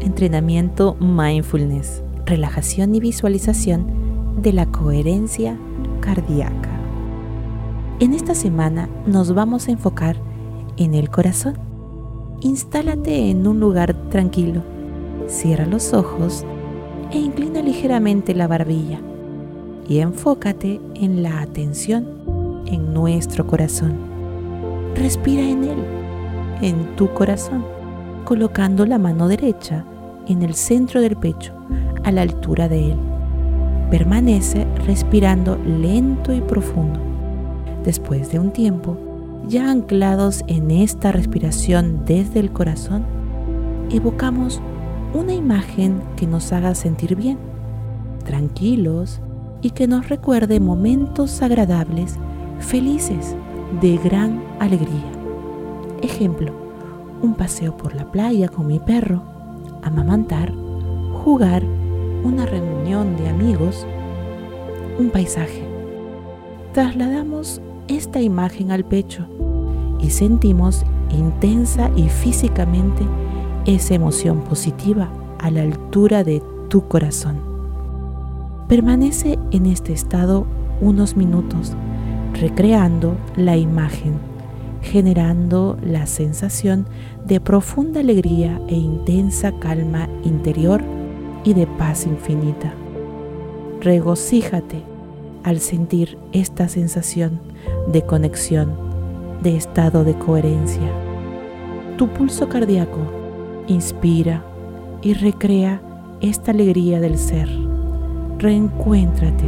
entrenamiento mindfulness, relajación y visualización de la coherencia cardíaca. En esta semana nos vamos a enfocar en el corazón. Instálate en un lugar tranquilo, cierra los ojos e inclina ligeramente la barbilla y enfócate en la atención en nuestro corazón. Respira en él, en tu corazón, colocando la mano derecha en el centro del pecho, a la altura de él. Permanece respirando lento y profundo. Después de un tiempo, ya anclados en esta respiración desde el corazón, evocamos una imagen que nos haga sentir bien, tranquilos y que nos recuerde momentos agradables, felices, de gran alegría. Ejemplo, un paseo por la playa con mi perro, amamantar, jugar, una reunión de amigos, un paisaje. Trasladamos esta imagen al pecho y sentimos intensa y físicamente esa emoción positiva a la altura de tu corazón. Permanece en este estado unos minutos, recreando la imagen, generando la sensación de profunda alegría e intensa calma interior y de paz infinita. Regocíjate al sentir esta sensación de conexión, de estado de coherencia. Tu pulso cardíaco inspira y recrea esta alegría del ser. Reencuéntrate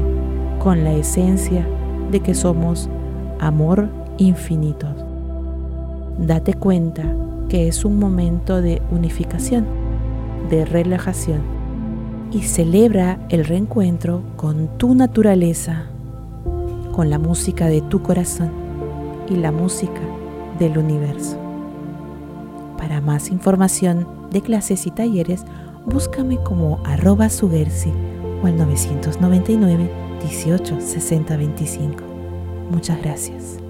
con la esencia de que somos amor infinito. Date cuenta que es un momento de unificación, de relajación y celebra el reencuentro con tu naturaleza, con la música de tu corazón y la música del universo. Para más información de clases y talleres, búscame como arroba sugersi o al 999 18 60 25. Muchas gracias.